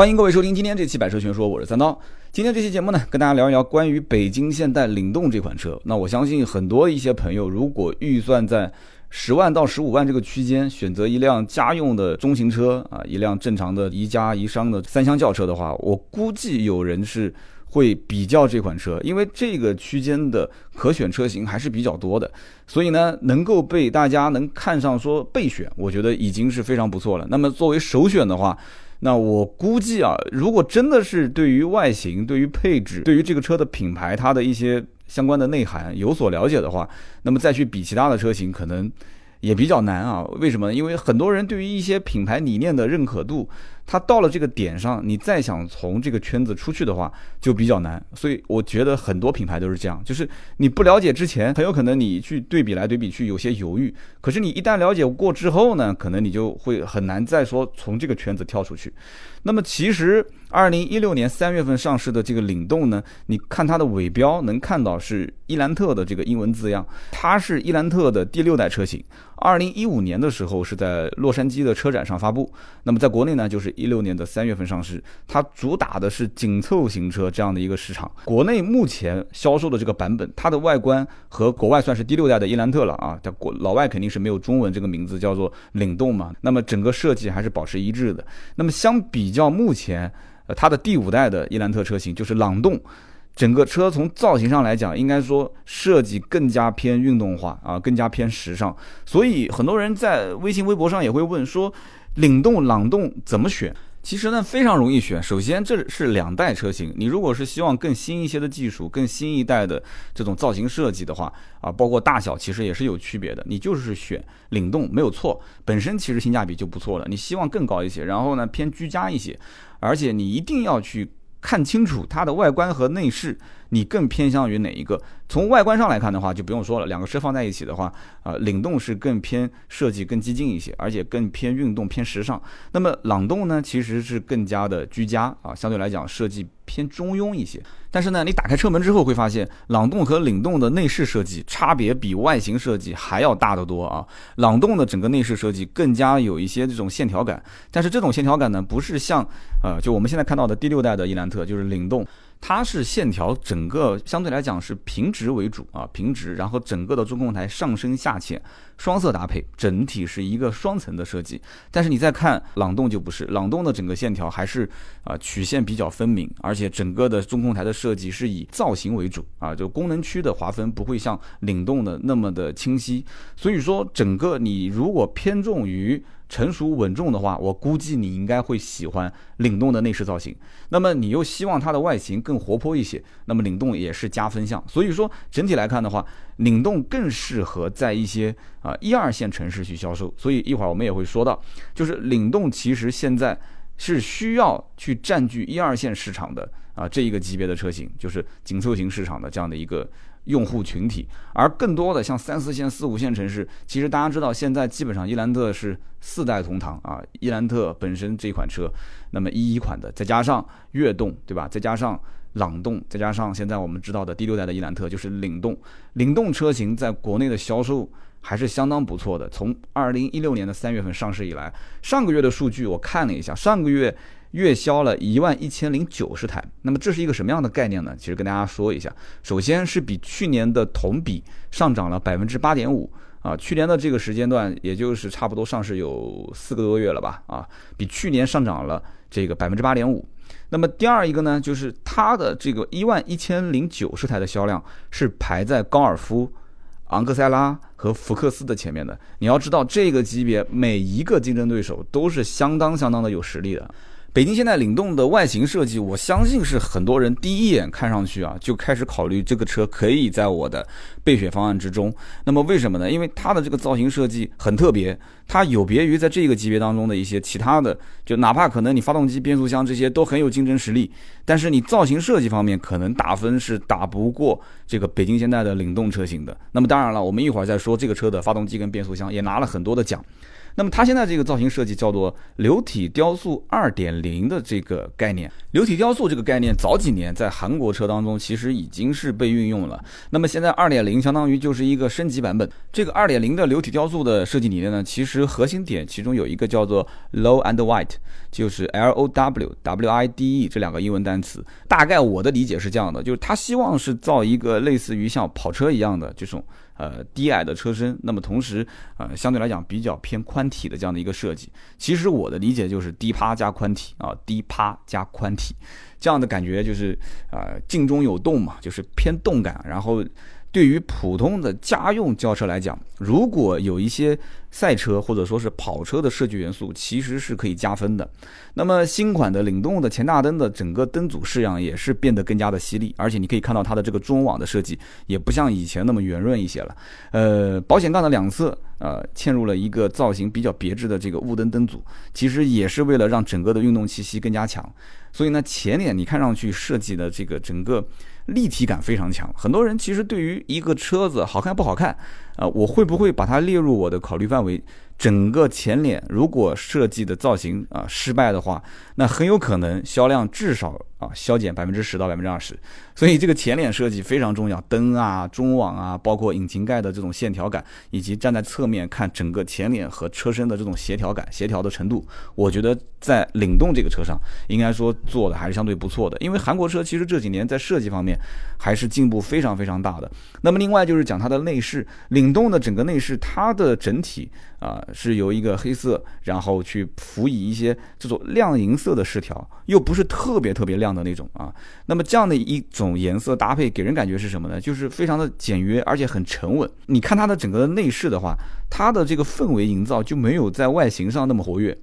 欢迎各位收听今天这期《百车全说》，我是三刀。今天这期节目呢，跟大家聊一聊关于北京现代领动这款车。那我相信很多一些朋友，如果预算在十万到十五万这个区间，选择一辆家用的中型车啊，一辆正常的宜家宜商的三厢轿车的话，我估计有人是会比较这款车，因为这个区间的可选车型还是比较多的，所以呢，能够被大家能看上说备选，我觉得已经是非常不错了。那么作为首选的话，那我估计啊，如果真的是对于外形、对于配置、对于这个车的品牌，它的一些相关的内涵有所了解的话，那么再去比其他的车型，可能也比较难啊。为什么？因为很多人对于一些品牌理念的认可度。他到了这个点上，你再想从这个圈子出去的话，就比较难。所以我觉得很多品牌都是这样，就是你不了解之前，很有可能你去对比来对比去有些犹豫。可是你一旦了解过之后呢，可能你就会很难再说从这个圈子跳出去。那么其实，二零一六年三月份上市的这个领动呢，你看它的尾标能看到是伊兰特的这个英文字样，它是伊兰特的第六代车型。二零一五年的时候是在洛杉矶的车展上发布，那么在国内呢，就是一六年的三月份上市。它主打的是紧凑型车这样的一个市场。国内目前销售的这个版本，它的外观和国外算是第六代的伊兰特了啊，在国老外肯定是没有中文这个名字叫做领动嘛。那么整个设计还是保持一致的。那么相比较目前，呃，它的第五代的伊兰特车型就是朗动。整个车从造型上来讲，应该说设计更加偏运动化啊，更加偏时尚。所以很多人在微信、微博上也会问说，领动、朗动怎么选？其实呢，非常容易选。首先，这是两代车型，你如果是希望更新一些的技术、更新一代的这种造型设计的话啊，包括大小其实也是有区别的。你就是选领动没有错，本身其实性价比就不错了。你希望更高一些，然后呢偏居家一些，而且你一定要去。看清楚它的外观和内饰，你更偏向于哪一个？从外观上来看的话，就不用说了，两个车放在一起的话，啊，领动是更偏设计更激进一些，而且更偏运动偏时尚。那么朗动呢，其实是更加的居家啊，相对来讲设计偏中庸一些。但是呢，你打开车门之后会发现，朗动和领动的内饰设计差别比外形设计还要大得多啊。朗动的整个内饰设计更加有一些这种线条感，但是这种线条感呢，不是像呃，就我们现在看到的第六代的伊兰特，就是领动。它是线条整个相对来讲是平直为主啊，平直，然后整个的中控台上深下浅，双色搭配，整体是一个双层的设计。但是你再看朗动就不是，朗动的整个线条还是啊曲线比较分明，而且整个的中控台的设计是以造型为主啊，就功能区的划分不会像领动的那么的清晰。所以说整个你如果偏重于。成熟稳重的话，我估计你应该会喜欢领动的内饰造型。那么你又希望它的外形更活泼一些，那么领动也是加分项。所以说整体来看的话，领动更适合在一些啊一二线城市去销售。所以一会儿我们也会说到，就是领动其实现在是需要去占据一二线市场的啊这一个级别的车型，就是紧凑型市场的这样的一个。用户群体，而更多的像三四线、四五线城市，其实大家知道，现在基本上伊兰特是四代同堂啊。伊兰特本身这款车，那么一一款的，再加上悦动，对吧？再加上朗动，再加上现在我们知道的第六代的伊兰特，就是领动。领动车型在国内的销售还是相当不错的。从二零一六年的三月份上市以来，上个月的数据我看了一下，上个月。月销了一万一千零九十台，那么这是一个什么样的概念呢？其实跟大家说一下，首先是比去年的同比上涨了百分之八点五啊，去年的这个时间段也就是差不多上市有四个多月了吧啊，比去年上涨了这个百分之八点五。那么第二一个呢，就是它的这个一万一千零九十台的销量是排在高尔夫、昂克赛拉和福克斯的前面的。你要知道，这个级别每一个竞争对手都是相当相当的有实力的。北京现代领动的外形设计，我相信是很多人第一眼看上去啊，就开始考虑这个车可以在我的备选方案之中。那么为什么呢？因为它的这个造型设计很特别，它有别于在这个级别当中的一些其他的，就哪怕可能你发动机、变速箱这些都很有竞争实力，但是你造型设计方面可能打分是打不过这个北京现代的领动车型的。那么当然了，我们一会儿再说这个车的发动机跟变速箱也拿了很多的奖。那么它现在这个造型设计叫做流体雕塑二点零的这个概念。流体雕塑这个概念早几年在韩国车当中其实已经是被运用了。那么现在二点零相当于就是一个升级版本。这个二点零的流体雕塑的设计理念呢，其实核心点其中有一个叫做 low and white，就是 L O W W I D E 这两个英文单词。大概我的理解是这样的，就是他希望是造一个类似于像跑车一样的这种。呃，低矮的车身，那么同时，呃，相对来讲比较偏宽体的这样的一个设计。其实我的理解就是低趴加宽体啊，低趴加宽体，这样的感觉就是呃，静中有动嘛，就是偏动感，然后。对于普通的家用轿车来讲，如果有一些赛车或者说是跑车的设计元素，其实是可以加分的。那么新款的领动的前大灯的整个灯组式样也是变得更加的犀利，而且你可以看到它的这个中网的设计也不像以前那么圆润一些了。呃，保险杠的两侧呃嵌入了一个造型比较别致的这个雾灯灯组，其实也是为了让整个的运动气息更加强。所以呢，前脸你看上去设计的这个整个。立体感非常强，很多人其实对于一个车子好看不好看，啊，我会不会把它列入我的考虑范围？整个前脸如果设计的造型啊失败的话，那很有可能销量至少啊削减百分之十到百分之二十。所以这个前脸设计非常重要，灯啊、中网啊，包括引擎盖的这种线条感，以及站在侧面看整个前脸和车身的这种协调感、协调的程度，我觉得在领动这个车上应该说做的还是相对不错的。因为韩国车其实这几年在设计方面还是进步非常非常大的。那么另外就是讲它的内饰，领动的整个内饰，它的整体啊是由一个黑色，然后去辅以一些这种亮银色的饰条，又不是特别特别亮的那种啊。那么这样的一种。颜色搭配给人感觉是什么呢？就是非常的简约，而且很沉稳。你看它的整个的内饰的话，它的这个氛围营造就没有在外形上那么活跃。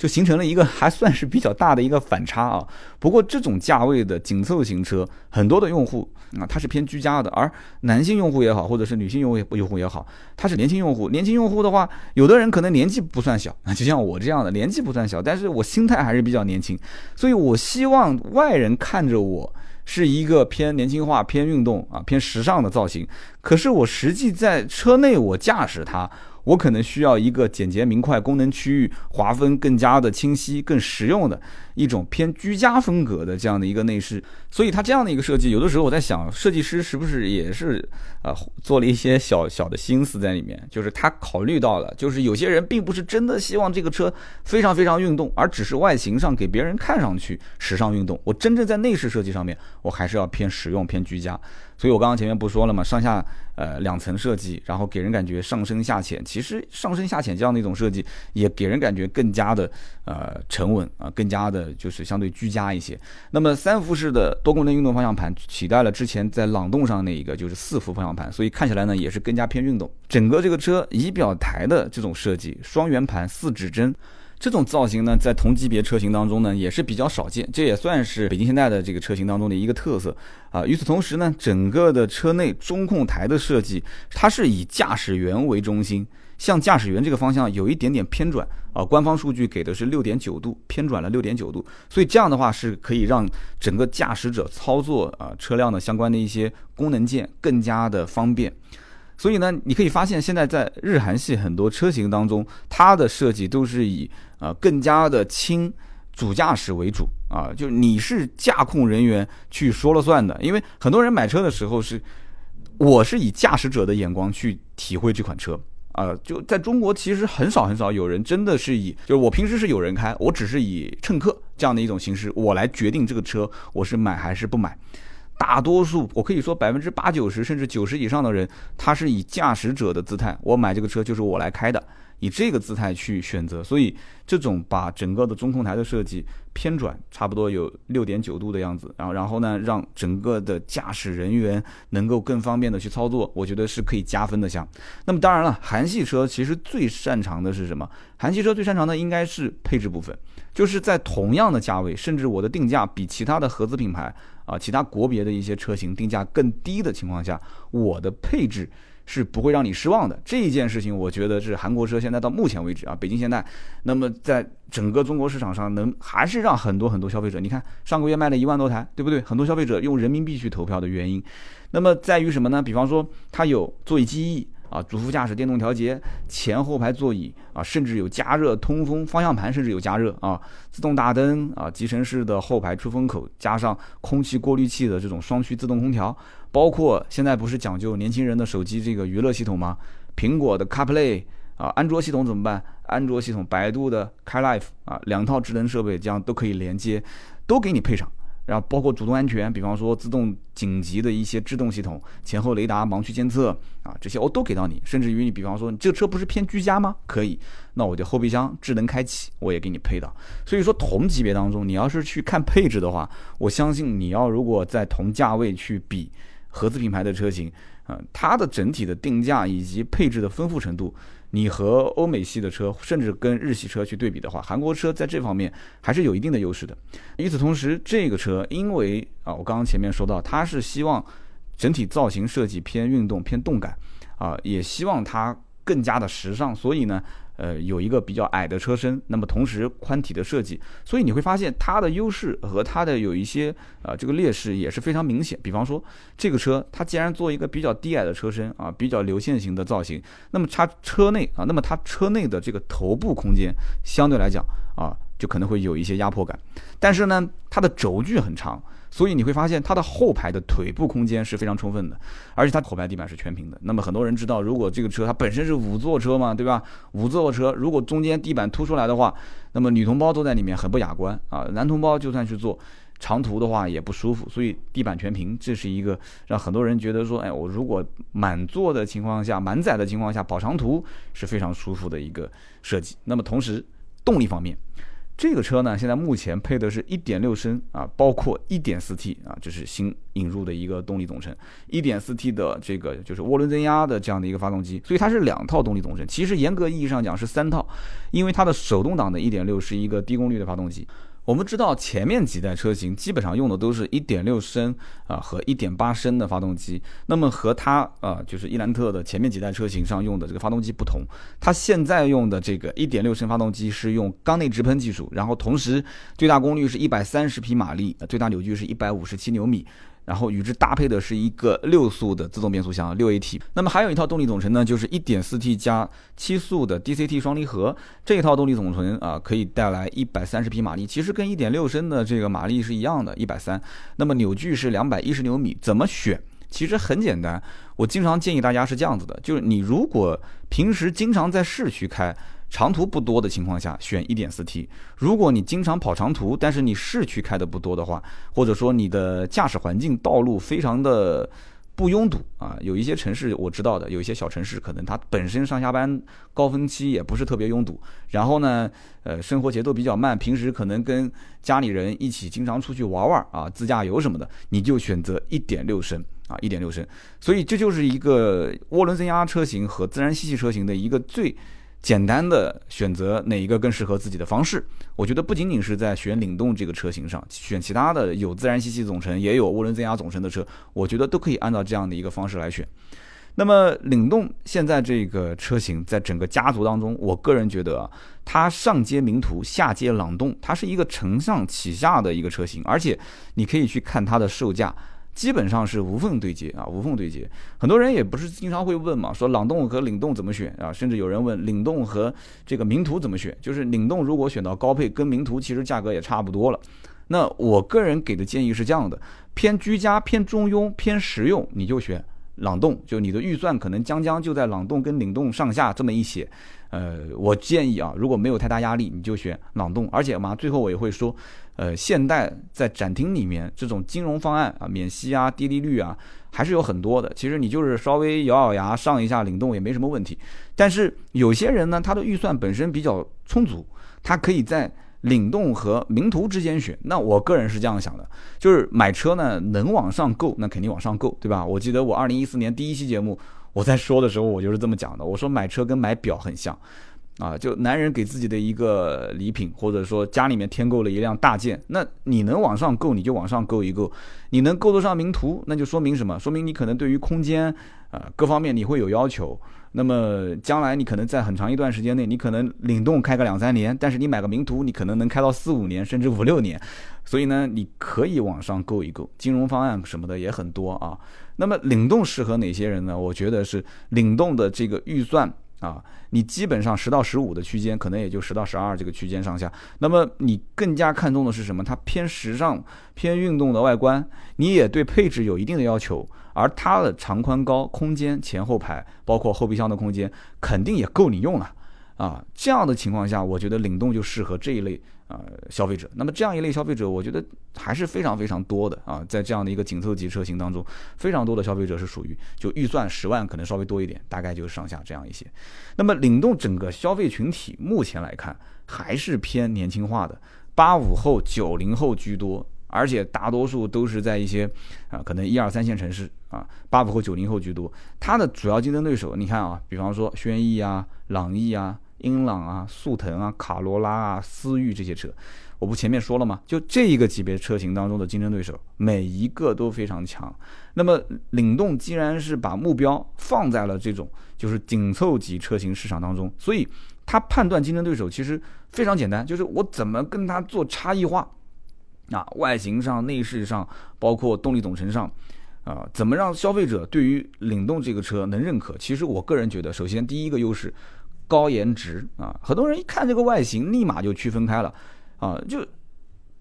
就形成了一个还算是比较大的一个反差啊。不过这种价位的紧凑型车，很多的用户啊，它是偏居家的，而男性用户也好，或者是女性用户用户也好，他是年轻用户。年轻用户的话，有的人可能年纪不算小啊，就像我这样的，年纪不算小，但是我心态还是比较年轻，所以我希望外人看着我是一个偏年轻化、偏运动啊、偏时尚的造型。可是我实际在车内我驾驶它。我可能需要一个简洁明快、功能区域划分更加的清晰、更实用的一种偏居家风格的这样的一个内饰，所以它这样的一个设计，有的时候我在想，设计师是不是也是啊做了一些小小的心思在里面？就是他考虑到了，就是有些人并不是真的希望这个车非常非常运动，而只是外形上给别人看上去时尚运动。我真正在内饰设计上面，我还是要偏实用、偏居家。所以我刚刚前面不说了嘛？上下呃两层设计，然后给人感觉上深下浅。其实上深下浅这样的一种设计，也给人感觉更加的呃沉稳啊，更加的就是相对居家一些。那么三幅式的多功能运动方向盘取代了之前在朗动上那一个就是四幅方向盘，所以看起来呢也是更加偏运动。整个这个车仪表台的这种设计，双圆盘四指针。这种造型呢，在同级别车型当中呢，也是比较少见，这也算是北京现代的这个车型当中的一个特色啊。与此同时呢，整个的车内中控台的设计，它是以驾驶员为中心，向驾驶员这个方向有一点点偏转啊。官方数据给的是六点九度，偏转了六点九度，所以这样的话是可以让整个驾驶者操作啊车辆的相关的一些功能键更加的方便。所以呢，你可以发现现在在日韩系很多车型当中，它的设计都是以啊更加的轻主驾驶为主啊，就你是驾控人员去说了算的。因为很多人买车的时候是，我是以驾驶者的眼光去体会这款车啊。就在中国，其实很少很少有人真的是以，就是我平时是有人开，我只是以乘客这样的一种形式，我来决定这个车我是买还是不买。大多数，我可以说百分之八九十甚至九十以上的人，他是以驾驶者的姿态，我买这个车就是我来开的，以这个姿态去选择。所以，这种把整个的中控台的设计偏转，差不多有六点九度的样子，然后，然后呢，让整个的驾驶人员能够更方便的去操作，我觉得是可以加分的项。那么，当然了，韩系车其实最擅长的是什么？韩系车最擅长的应该是配置部分，就是在同样的价位，甚至我的定价比其他的合资品牌。啊，其他国别的一些车型定价更低的情况下，我的配置是不会让你失望的。这一件事情，我觉得是韩国车现在到目前为止啊，北京现代，那么在整个中国市场上，能还是让很多很多消费者，你看上个月卖了一万多台，对不对？很多消费者用人民币去投票的原因，那么在于什么呢？比方说它有座椅记忆啊，主副驾驶电动调节，前后排座椅啊，甚至有加热、通风，方向盘甚至有加热啊，自动大灯啊，集成式的后排出风口，加上空气过滤器的这种双区自动空调，包括现在不是讲究年轻人的手机这个娱乐系统吗？苹果的 CarPlay 啊，安卓系统怎么办？安卓系统，百度的 CarLife 啊，两套智能设备这样都可以连接，都给你配上。然后包括主动安全，比方说自动紧急的一些制动系统、前后雷达、盲区监测啊，这些我都给到你。甚至于你比方说你这个车不是偏居家吗？可以，那我的后备箱智能开启我也给你配到。所以说同级别当中，你要是去看配置的话，我相信你要如果在同价位去比合资品牌的车型，嗯，它的整体的定价以及配置的丰富程度。你和欧美系的车，甚至跟日系车去对比的话，韩国车在这方面还是有一定的优势的。与此同时，这个车因为啊，我刚刚前面说到，它是希望整体造型设计偏运动、偏动感，啊，也希望它更加的时尚，所以呢。呃，有一个比较矮的车身，那么同时宽体的设计，所以你会发现它的优势和它的有一些啊这个劣势也是非常明显。比方说，这个车它既然做一个比较低矮的车身啊，比较流线型的造型，那么它车内啊，那么它车内的这个头部空间相对来讲啊，就可能会有一些压迫感。但是呢，它的轴距很长。所以你会发现它的后排的腿部空间是非常充分的，而且它后排地板是全平的。那么很多人知道，如果这个车它本身是五座车嘛，对吧？五座车如果中间地板凸出来的话，那么女同胞坐在里面很不雅观啊，男同胞就算去坐长途的话也不舒服。所以地板全平，这是一个让很多人觉得说，哎，我如果满座的情况下、满载的情况下跑长途是非常舒服的一个设计。那么同时动力方面。这个车呢，现在目前配的是一点六升啊，包括一点四 T 啊，这是新引入的一个动力总成一点四 T 的这个就是涡轮增压的这样的一个发动机，所以它是两套动力总成。其实严格意义上讲是三套，因为它的手动挡的一点六是一个低功率的发动机。我们知道前面几代车型基本上用的都是一点六升啊和一点八升的发动机，那么和它啊就是伊兰特的前面几代车型上用的这个发动机不同，它现在用的这个一点六升发动机是用缸内直喷技术，然后同时最大功率是一百三十匹马力，最大扭矩是一百五十七牛米。然后与之搭配的是一个六速的自动变速箱，六 AT。那么还有一套动力总成呢，就是一点四 T 加七速的 DCT 双离合。这一套动力总成啊，可以带来一百三十匹马力，其实跟一点六升的这个马力是一样的，一百三。那么扭矩是两百一十牛米。怎么选？其实很简单，我经常建议大家是这样子的，就是你如果平时经常在市区开。长途不多的情况下，选 1.4T。如果你经常跑长途，但是你市区开的不多的话，或者说你的驾驶环境道路非常的不拥堵啊，有一些城市我知道的，有一些小城市可能它本身上下班高峰期也不是特别拥堵，然后呢，呃，生活节奏比较慢，平时可能跟家里人一起经常出去玩玩啊，自驾游什么的，你就选择1.6升啊，1.6升。所以这就是一个涡轮增压车型和自然吸气车型的一个最。简单的选择哪一个更适合自己的方式，我觉得不仅仅是在选领动这个车型上，选其他的有自然吸气总成也有涡轮增压总成的车，我觉得都可以按照这样的一个方式来选。那么领动现在这个车型在整个家族当中，我个人觉得啊，它上接名图，下接朗动，它是一个承上启下的一个车型，而且你可以去看它的售价。基本上是无缝对接啊，无缝对接。很多人也不是经常会问嘛，说朗动和领动怎么选啊？甚至有人问领动和这个名图怎么选？就是领动如果选到高配，跟名图其实价格也差不多了。那我个人给的建议是这样的：偏居家、偏中庸、偏实用，你就选朗动。就你的预算可能将将就在朗动跟领动上下这么一些。呃，我建议啊，如果没有太大压力，你就选朗动。而且嘛，最后我也会说。呃，现代在展厅里面这种金融方案啊，免息啊，低利率啊，还是有很多的。其实你就是稍微咬咬牙上一下领动也没什么问题。但是有些人呢，他的预算本身比较充足，他可以在领动和名图之间选。那我个人是这样想的，就是买车呢，能往上够，那肯定往上够，对吧？我记得我二零一四年第一期节目我在说的时候，我就是这么讲的。我说买车跟买表很像。啊，就男人给自己的一个礼品，或者说家里面添购了一辆大件，那你能往上够，你就往上够一够，你能够得上名图，那就说明什么？说明你可能对于空间啊各方面你会有要求。那么将来你可能在很长一段时间内，你可能领动开个两三年，但是你买个名图，你可能能开到四五年甚至五六年。所以呢，你可以往上购一购，金融方案什么的也很多啊。那么领动适合哪些人呢？我觉得是领动的这个预算啊，你基本上十到十五的区间，可能也就十到十二这个区间上下。那么你更加看重的是什么？它偏时尚、偏运动的外观，你也对配置有一定的要求，而它的长宽高、空间、前后排，包括后备箱的空间，肯定也够你用了啊。这样的情况下，我觉得领动就适合这一类。呃，消费者，那么这样一类消费者，我觉得还是非常非常多的啊，在这样的一个紧凑级车型当中，非常多的消费者是属于就预算十万可能稍微多一点，大概就上下这样一些。那么领动整个消费群体目前来看还是偏年轻化的，八五后、九零后居多，而且大多数都是在一些啊可能一二三线城市啊，八五后、九零后居多。它的主要竞争对手，你看啊，比方说轩逸啊、朗逸啊。英朗啊、速腾啊、卡罗拉啊、思域这些车，我不前面说了吗？就这一个级别车型当中的竞争对手，每一个都非常强。那么领动既然是把目标放在了这种就是紧凑级车型市场当中，所以他判断竞争对手其实非常简单，就是我怎么跟他做差异化啊，外形上、内饰上，包括动力总成上啊，怎么让消费者对于领动这个车能认可？其实我个人觉得，首先第一个优势。高颜值啊，很多人一看这个外形，立马就区分开了啊。就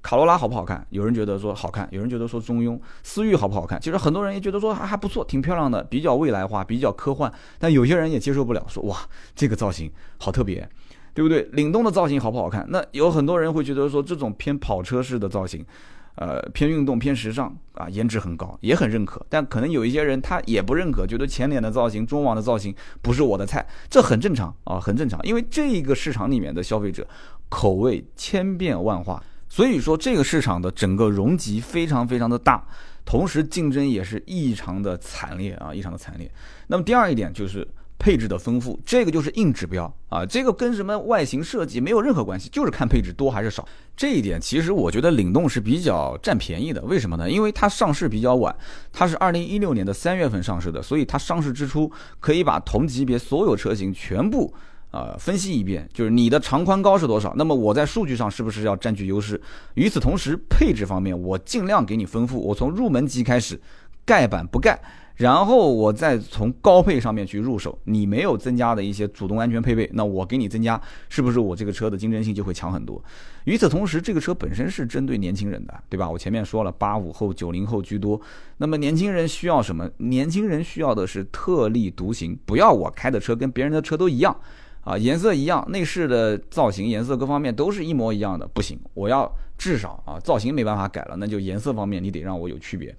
卡罗拉好不好看？有人觉得说好看，有人觉得说中庸。思域好不好看？其实很多人也觉得说还还不错，挺漂亮的，比较未来化，比较科幻。但有些人也接受不了，说哇，这个造型好特别，对不对？领动的造型好不好看？那有很多人会觉得说这种偏跑车式的造型。呃，偏运动偏时尚啊，颜值很高，也很认可。但可能有一些人他也不认可，觉得前脸的造型、中网的造型不是我的菜，这很正常啊，很正常。因为这个市场里面的消费者口味千变万化，所以说这个市场的整个容积非常非常的大，同时竞争也是异常的惨烈啊，异常的惨烈。那么第二一点就是。配置的丰富，这个就是硬指标啊，这个跟什么外形设计没有任何关系，就是看配置多还是少。这一点其实我觉得领动是比较占便宜的，为什么呢？因为它上市比较晚，它是二零一六年的三月份上市的，所以它上市之初可以把同级别所有车型全部呃分析一遍，就是你的长宽高是多少，那么我在数据上是不是要占据优势？与此同时，配置方面我尽量给你丰富，我从入门级开始，盖板不盖。然后我再从高配上面去入手，你没有增加的一些主动安全配备，那我给你增加，是不是我这个车的竞争性就会强很多？与此同时，这个车本身是针对年轻人的，对吧？我前面说了，八五后、九零后居多。那么年轻人需要什么？年轻人需要的是特立独行，不要我开的车跟别人的车都一样，啊，颜色一样，内饰的造型、颜色各方面都是一模一样的，不行，我要至少啊，造型没办法改了，那就颜色方面你得让我有区别。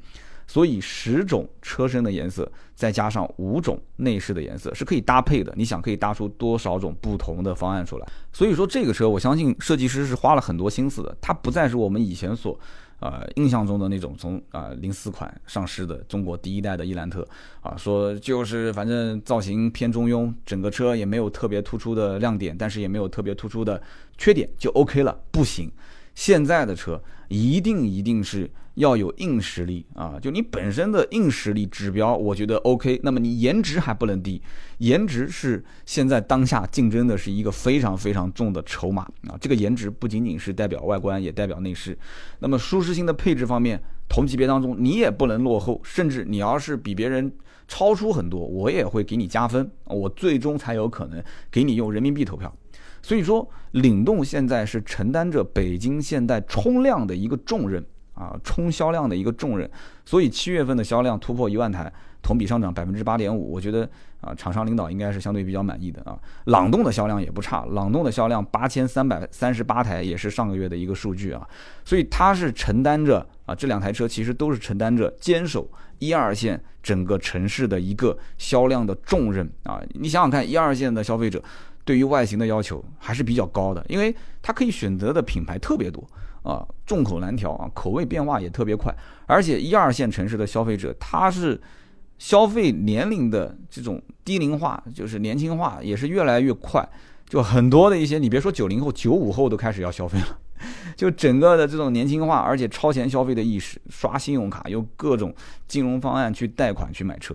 所以十种车身的颜色，再加上五种内饰的颜色是可以搭配的。你想可以搭出多少种不同的方案出来？所以说这个车，我相信设计师是花了很多心思的。它不再是我们以前所，呃印象中的那种从啊零四款上市的中国第一代的伊兰特啊，说就是反正造型偏中庸，整个车也没有特别突出的亮点，但是也没有特别突出的缺点，就 OK 了。不行，现在的车一定一定是。要有硬实力啊！就你本身的硬实力指标，我觉得 OK。那么你颜值还不能低，颜值是现在当下竞争的是一个非常非常重的筹码啊！这个颜值不仅仅是代表外观，也代表内饰。那么舒适性的配置方面，同级别当中你也不能落后，甚至你要是比别人超出很多，我也会给你加分，我最终才有可能给你用人民币投票。所以说，领动现在是承担着北京现代冲量的一个重任。啊，冲销量的一个重任，所以七月份的销量突破一万台，同比上涨百分之八点五，我觉得啊，厂商领导应该是相对比较满意的啊。朗动的销量也不差，朗动的销量八千三百三十八台，也是上个月的一个数据啊。所以它是承担着啊，这两台车其实都是承担着坚守一二线整个城市的一个销量的重任啊。你想想看，一二线的消费者对于外形的要求还是比较高的，因为它可以选择的品牌特别多。啊，众口难调啊，口味变化也特别快，而且一二线城市的消费者，他是消费年龄的这种低龄化，就是年轻化也是越来越快，就很多的一些，你别说九零后，九五后都开始要消费了，就整个的这种年轻化，而且超前消费的意识，刷信用卡，用各种金融方案去贷款去买车，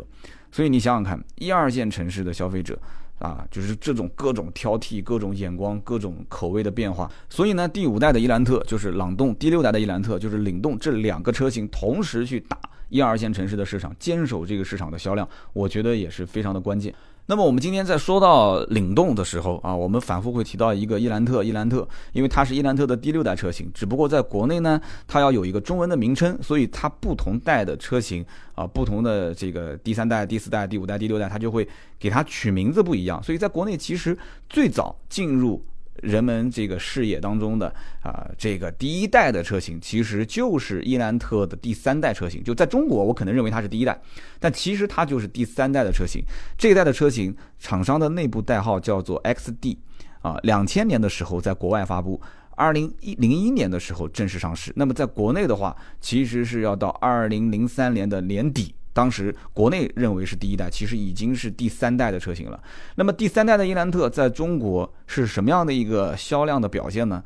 所以你想想看，一二线城市的消费者啊，就是这种各种挑剔、各种眼光、各种口味的变化。所以呢，第五代的伊兰特就是朗动，第六代的伊兰特就是领动，这两个车型同时去打一二线城市的市场，坚守这个市场的销量，我觉得也是非常的关键。那么我们今天在说到领动的时候啊，我们反复会提到一个伊兰特，伊兰特，因为它是伊兰特的第六代车型，只不过在国内呢，它要有一个中文的名称，所以它不同代的车型啊，不同的这个第三代、第四代、第五代、第六代，它就会给它取名字不一样。所以在国内其实最早进入。人们这个视野当中的啊，这个第一代的车型其实就是伊兰特的第三代车型。就在中国，我可能认为它是第一代，但其实它就是第三代的车型。这一代的车型，厂商的内部代号叫做 XD，啊，两千年的时候在国外发布，二零一零一年的时候正式上市。那么在国内的话，其实是要到二零零三年的年底。当时国内认为是第一代，其实已经是第三代的车型了。那么第三代的伊兰特在中国是什么样的一个销量的表现呢？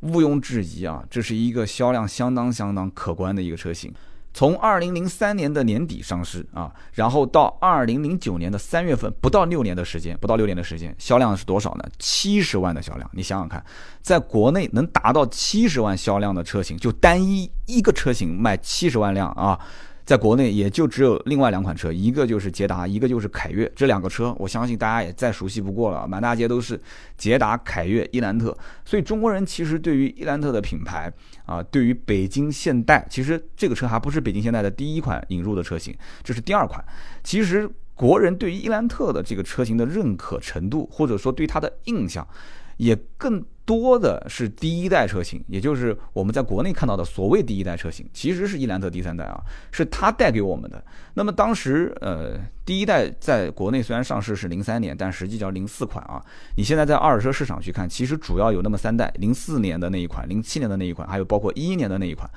毋庸置疑啊，这是一个销量相当相当可观的一个车型。从二零零三年的年底上市啊，然后到二零零九年的三月份，不到六年的时间，不到六年的时间，销量是多少呢？七十万的销量。你想想看，在国内能达到七十万销量的车型，就单一一个车型卖七十万辆啊。在国内也就只有另外两款车，一个就是捷达，一个就是凯越。这两个车，我相信大家也再熟悉不过了，满大街都是捷达、凯越、伊兰特。所以中国人其实对于伊兰特的品牌啊，对于北京现代，其实这个车还不是北京现代的第一款引入的车型，这是第二款。其实国人对于伊兰特的这个车型的认可程度，或者说对它的印象，也更。多的是第一代车型，也就是我们在国内看到的所谓第一代车型，其实是伊兰特第三代啊，是它带给我们的。那么当时，呃，第一代在国内虽然上市是零三年，但实际叫零四款啊。你现在在二手车市场去看，其实主要有那么三代：零四年的那一款、零七年的那一款，还有包括一一年的那一款。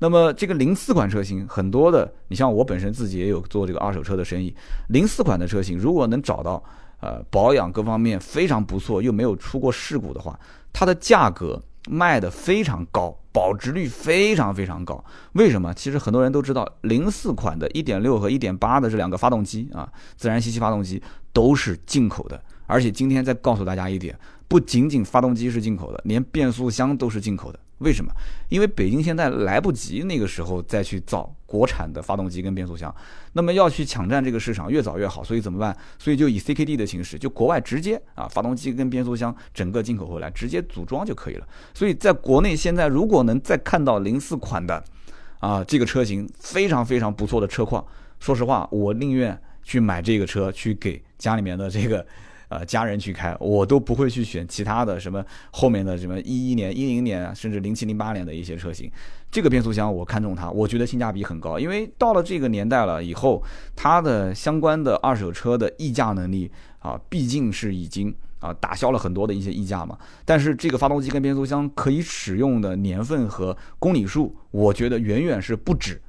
那么这个零四款车型，很多的，你像我本身自己也有做这个二手车的生意，零四款的车型如果能找到，呃，保养各方面非常不错，又没有出过事故的话。它的价格卖的非常高，保值率非常非常高。为什么？其实很多人都知道，零四款的1.6和1.8的这两个发动机啊，自然吸气发动机都是进口的。而且今天再告诉大家一点，不仅仅发动机是进口的，连变速箱都是进口的。为什么？因为北京现在来不及那个时候再去造国产的发动机跟变速箱，那么要去抢占这个市场，越早越好。所以怎么办？所以就以 CKD 的形式，就国外直接啊，发动机跟变速箱整个进口回来，直接组装就可以了。所以在国内现在如果能再看到零四款的啊这个车型非常非常不错的车况，说实话，我宁愿去买这个车去给家里面的这个。呃，家人去开，我都不会去选其他的什么后面的什么一一年、一零年，甚至零七、零八年的一些车型。这个变速箱我看中它，我觉得性价比很高，因为到了这个年代了以后，它的相关的二手车的溢价能力啊，毕竟是已经啊打消了很多的一些溢价嘛。但是这个发动机跟变速箱可以使用的年份和公里数，我觉得远远是不止。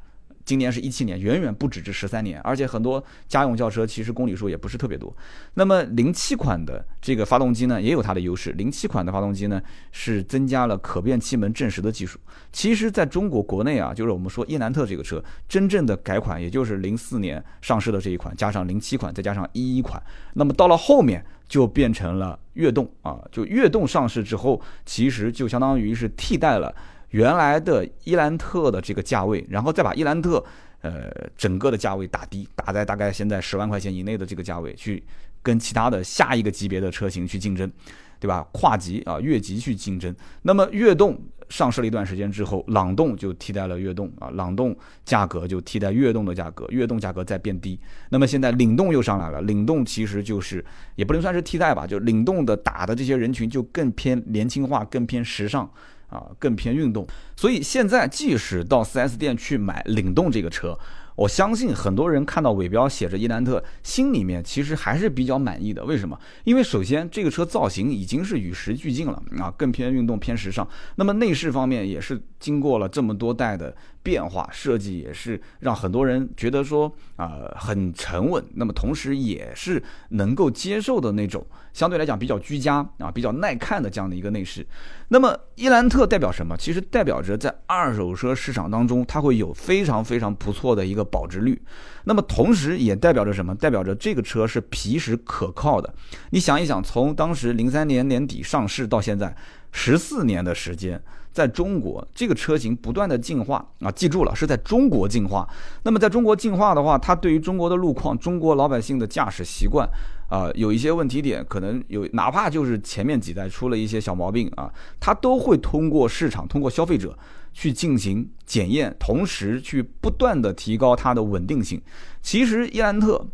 今年是一七年，远远不止这十三年，而且很多家用轿车其实公里数也不是特别多。那么零七款的这个发动机呢，也有它的优势。零七款的发动机呢，是增加了可变气门正时的技术。其实，在中国国内啊，就是我们说伊兰特这个车真正的改款，也就是零四年上市的这一款，加上零七款，再加上一一款，那么到了后面就变成了悦动啊，就悦动上市之后，其实就相当于是替代了。原来的伊兰特的这个价位，然后再把伊兰特，呃，整个的价位打低，打在大概现在十万块钱以内的这个价位，去跟其他的下一个级别的车型去竞争，对吧？跨级啊，越级去竞争。那么悦动上市了一段时间之后，朗动就替代了悦动啊，朗动价格就替代悦动的价格，悦动价格在变低。那么现在领动又上来了，领动其实就是也不能算是替代吧，就领动的打的这些人群就更偏年轻化，更偏时尚。啊，更偏运动，所以现在即使到 4S 店去买领动这个车，我相信很多人看到尾标写着伊兰特，心里面其实还是比较满意的。为什么？因为首先这个车造型已经是与时俱进了啊，更偏运动、偏时尚。那么内饰方面也是经过了这么多代的变化，设计也是让很多人觉得说啊很沉稳。那么同时也是能够接受的那种。相对来讲比较居家啊，比较耐看的这样的一个内饰。那么伊兰特代表什么？其实代表着在二手车市场当中，它会有非常非常不错的一个保值率。那么同时也代表着什么？代表着这个车是皮实可靠的。你想一想，从当时零三年年底上市到现在十四年的时间，在中国这个车型不断的进化啊，记住了，是在中国进化。那么在中国进化的话，它对于中国的路况、中国老百姓的驾驶习惯啊，有一些问题点，可能有，哪怕就是前面几代出了一些小毛病啊，它都会通过市场、通过消费者。去进行检验，同时去不断的提高它的稳定性。其实伊兰特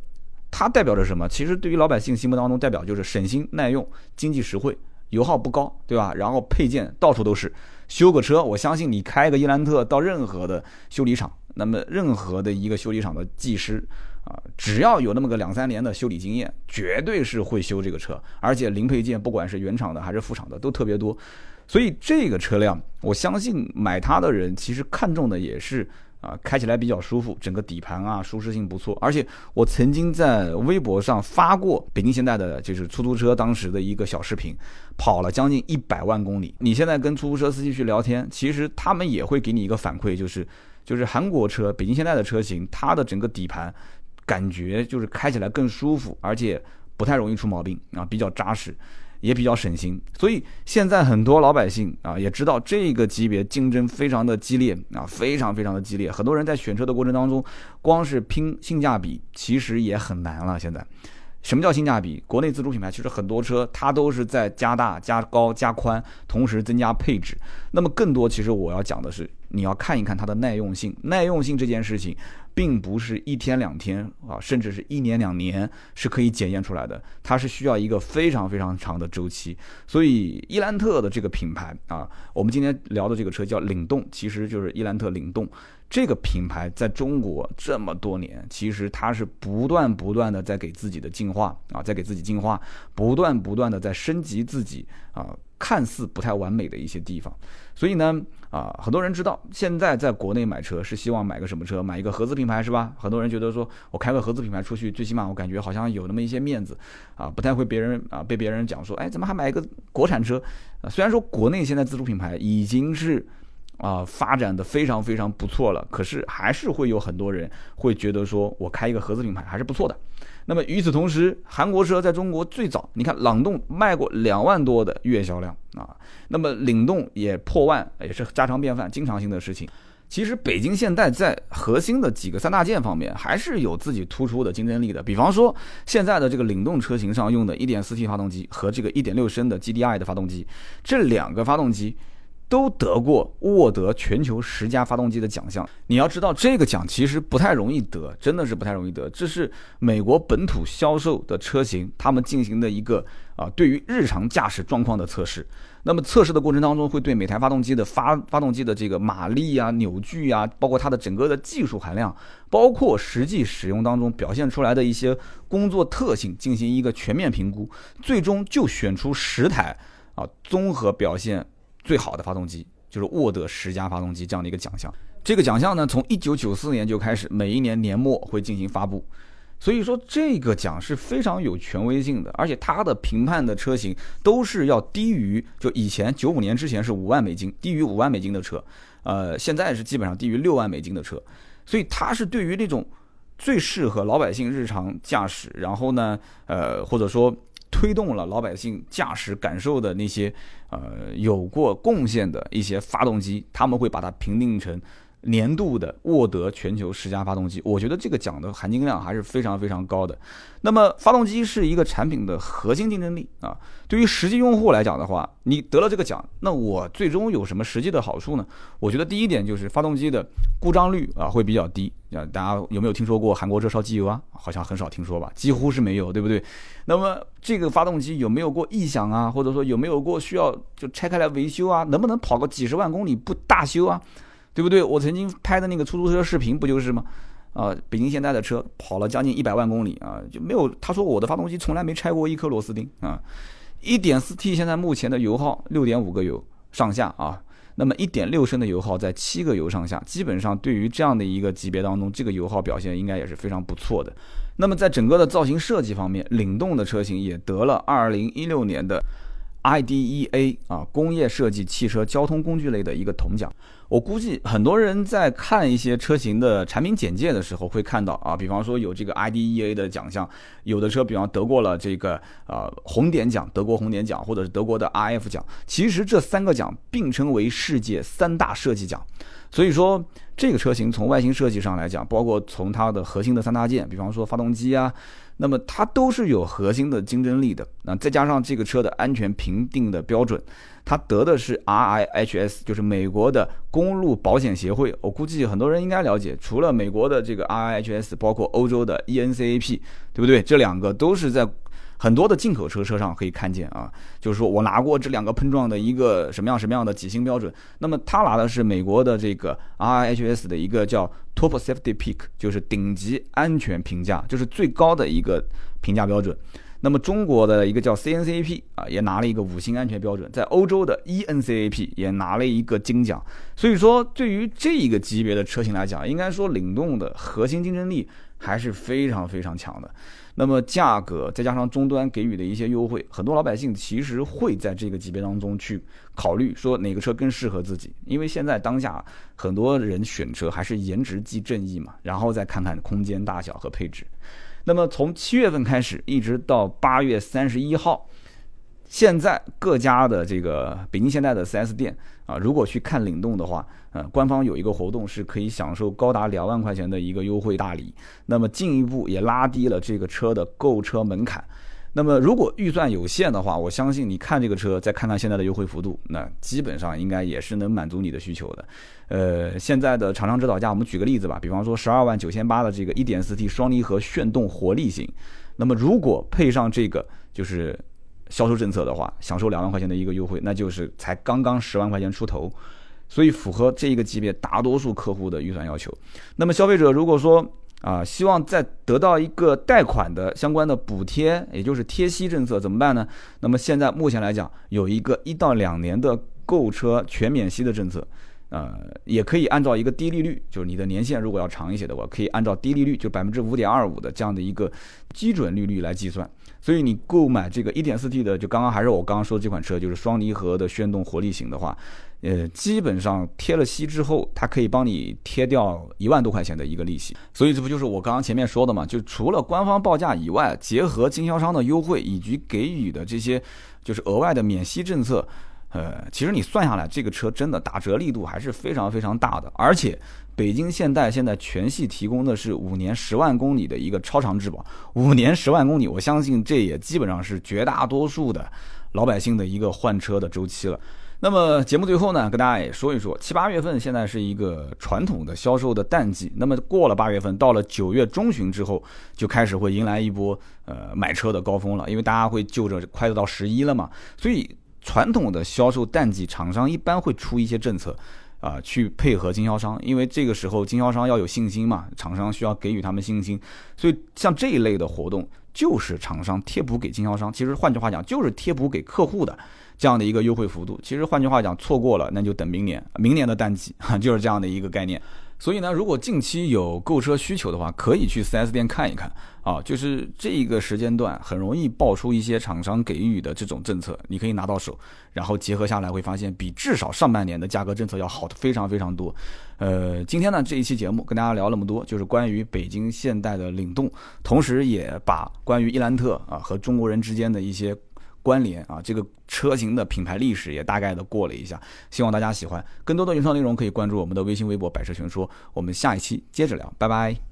它代表着什么？其实对于老百姓心目当中，代表就是省心、耐用、经济实惠、油耗不高，对吧？然后配件到处都是。修个车，我相信你开个伊兰特到任何的修理厂，那么任何的一个修理厂的技师啊，只要有那么个两三年的修理经验，绝对是会修这个车，而且零配件不管是原厂的还是副厂的都特别多。所以这个车辆，我相信买它的人其实看中的也是啊，开起来比较舒服，整个底盘啊舒适性不错。而且我曾经在微博上发过北京现代的就是出租车当时的一个小视频，跑了将近一百万公里。你现在跟出租车司机去聊天，其实他们也会给你一个反馈，就是就是韩国车北京现代的车型，它的整个底盘感觉就是开起来更舒服，而且不太容易出毛病啊，比较扎实。也比较省心，所以现在很多老百姓啊也知道这个级别竞争非常的激烈啊，非常非常的激烈。很多人在选车的过程当中，光是拼性价比，其实也很难了。现在，什么叫性价比？国内自主品牌其实很多车它都是在加大、加高、加宽，同时增加配置。那么更多，其实我要讲的是，你要看一看它的耐用性。耐用性这件事情。并不是一天两天啊，甚至是一年两年是可以检验出来的，它是需要一个非常非常长的周期。所以伊兰特的这个品牌啊，我们今天聊的这个车叫领动，其实就是伊兰特领动这个品牌在中国这么多年，其实它是不断不断的在给自己的进化啊，在给自己进化，不断不断的在升级自己啊。看似不太完美的一些地方，所以呢，啊，很多人知道现在在国内买车是希望买个什么车？买一个合资品牌是吧？很多人觉得说我开个合资品牌出去，最起码我感觉好像有那么一些面子，啊，不太会别人啊被别人讲说，哎，怎么还买一个国产车？虽然说国内现在自主品牌已经是啊发展的非常非常不错了，可是还是会有很多人会觉得说我开一个合资品牌还是不错的。那么与此同时，韩国车在中国最早，你看朗动卖过两万多的月销量啊，那么领动也破万，也是家常便饭、经常性的事情。其实北京现代在核心的几个三大件方面还是有自己突出的竞争力的，比方说现在的这个领动车型上用的 1.4T 发动机和这个1.6升的 GDI 的发动机，这两个发动机。都得过沃德全球十佳发动机的奖项。你要知道，这个奖其实不太容易得，真的是不太容易得。这是美国本土销售的车型，他们进行的一个啊，对于日常驾驶状况的测试。那么测试的过程当中，会对每台发动机的发发动机的这个马力啊、扭矩啊，包括它的整个的技术含量，包括实际使用当中表现出来的一些工作特性进行一个全面评估，最终就选出十台啊，综合表现。最好的发动机就是沃德十佳发动机这样的一个奖项。这个奖项呢，从一九九四年就开始，每一年年末会进行发布。所以说，这个奖是非常有权威性的，而且它的评判的车型都是要低于就以前九五年之前是五万美金，低于五万美金的车，呃，现在是基本上低于六万美金的车。所以它是对于那种最适合老百姓日常驾驶，然后呢，呃，或者说。推动了老百姓驾驶感受的那些，呃，有过贡献的一些发动机，他们会把它评定成年度的沃德全球十佳发动机。我觉得这个奖的含金量还是非常非常高的。那么，发动机是一个产品的核心竞争力啊。对于实际用户来讲的话，你得了这个奖，那我最终有什么实际的好处呢？我觉得第一点就是发动机的故障率啊会比较低。啊，大家有没有听说过韩国车烧机油啊？好像很少听说吧，几乎是没有，对不对？那么这个发动机有没有过异响啊？或者说有没有过需要就拆开来维修啊？能不能跑个几十万公里不大修啊？对不对？我曾经拍的那个出租车视频不就是吗？啊，北京现代的车跑了将近一百万公里啊，就没有他说我的发动机从来没拆过一颗螺丝钉啊。一点四 T 现在目前的油耗六点五个油上下啊。那么一点六升的油耗在七个油上下，基本上对于这样的一个级别当中，这个油耗表现应该也是非常不错的。那么在整个的造型设计方面，领动的车型也得了二零一六年的 IDEA 啊工业设计汽车交通工具类的一个铜奖。我估计很多人在看一些车型的产品简介的时候，会看到啊，比方说有这个 IDEA 的奖项，有的车比方得过了这个呃红点奖，德国红点奖，或者是德国的 RF 奖。其实这三个奖并称为世界三大设计奖。所以说，这个车型从外形设计上来讲，包括从它的核心的三大件，比方说发动机啊。那么它都是有核心的竞争力的，那再加上这个车的安全评定的标准，它得的是 RIHS，就是美国的公路保险协会。我估计很多人应该了解，除了美国的这个 RIHS，包括欧洲的 ENCAP，对不对？这两个都是在。很多的进口车车上可以看见啊，就是说我拿过这两个碰撞的一个什么样什么样的几星标准。那么他拿的是美国的这个 RIHS 的一个叫 Top Safety Peak，就是顶级安全评价，就是最高的一个评价标准。那么中国的一个叫 CNCAP 啊，也拿了一个五星安全标准。在欧洲的 ENCAP 也拿了一个金奖。所以说，对于这一个级别的车型来讲，应该说领动的核心竞争力还是非常非常强的。那么价格再加上终端给予的一些优惠，很多老百姓其实会在这个级别当中去考虑说哪个车更适合自己，因为现在当下很多人选车还是颜值即正义嘛，然后再看看空间大小和配置。那么从七月份开始一直到八月三十一号。现在各家的这个北京现代的 4S 店啊，如果去看领动的话，呃，官方有一个活动是可以享受高达两万块钱的一个优惠大礼，那么进一步也拉低了这个车的购车门槛。那么如果预算有限的话，我相信你看这个车，再看看现在的优惠幅度，那基本上应该也是能满足你的需求的。呃，现在的厂商指导价，我们举个例子吧，比方说十二万九千八的这个 1.4T 双离合炫动活力型，那么如果配上这个就是。销售政策的话，享受两万块钱的一个优惠，那就是才刚刚十万块钱出头，所以符合这一个级别大多数客户的预算要求。那么消费者如果说啊，希望再得到一个贷款的相关的补贴，也就是贴息政策怎么办呢？那么现在目前来讲，有一个一到两年的购车全免息的政策。呃，也可以按照一个低利率，就是你的年限如果要长一些的话，可以按照低利率，就百分之五点二五的这样的一个基准利率来计算。所以你购买这个一点四 T 的，就刚刚还是我刚刚说的这款车，就是双离合的炫动活力型的话，呃，基本上贴了息之后，它可以帮你贴掉一万多块钱的一个利息。所以这不就是我刚刚前面说的嘛？就除了官方报价以外，结合经销商的优惠以及给予的这些就是额外的免息政策。呃，其实你算下来，这个车真的打折力度还是非常非常大的。而且，北京现代现在全系提供的是五年十万公里的一个超长质保。五年十万公里，我相信这也基本上是绝大多数的老百姓的一个换车的周期了。那么节目最后呢，跟大家也说一说，七八月份现在是一个传统的销售的淡季。那么过了八月份，到了九月中旬之后，就开始会迎来一波呃买车的高峰了，因为大家会就着快到十一了嘛，所以。传统的销售淡季，厂商一般会出一些政策，啊，去配合经销商，因为这个时候经销商要有信心嘛，厂商需要给予他们信心，所以像这一类的活动，就是厂商贴补给经销商，其实换句话讲，就是贴补给客户的这样的一个优惠幅度。其实换句话讲，错过了那就等明年，明年的淡季，就是这样的一个概念。所以呢，如果近期有购车需求的话，可以去 4S 店看一看啊。就是这个时间段很容易爆出一些厂商给予的这种政策，你可以拿到手，然后结合下来会发现，比至少上半年的价格政策要好的非常非常多。呃，今天呢这一期节目跟大家聊那么多，就是关于北京现代的领动，同时也把关于伊兰特啊和中国人之间的一些。关联啊，这个车型的品牌历史也大概的过了一下，希望大家喜欢。更多的原创内容可以关注我们的微信、微博“百车全说”。我们下一期接着聊，拜拜。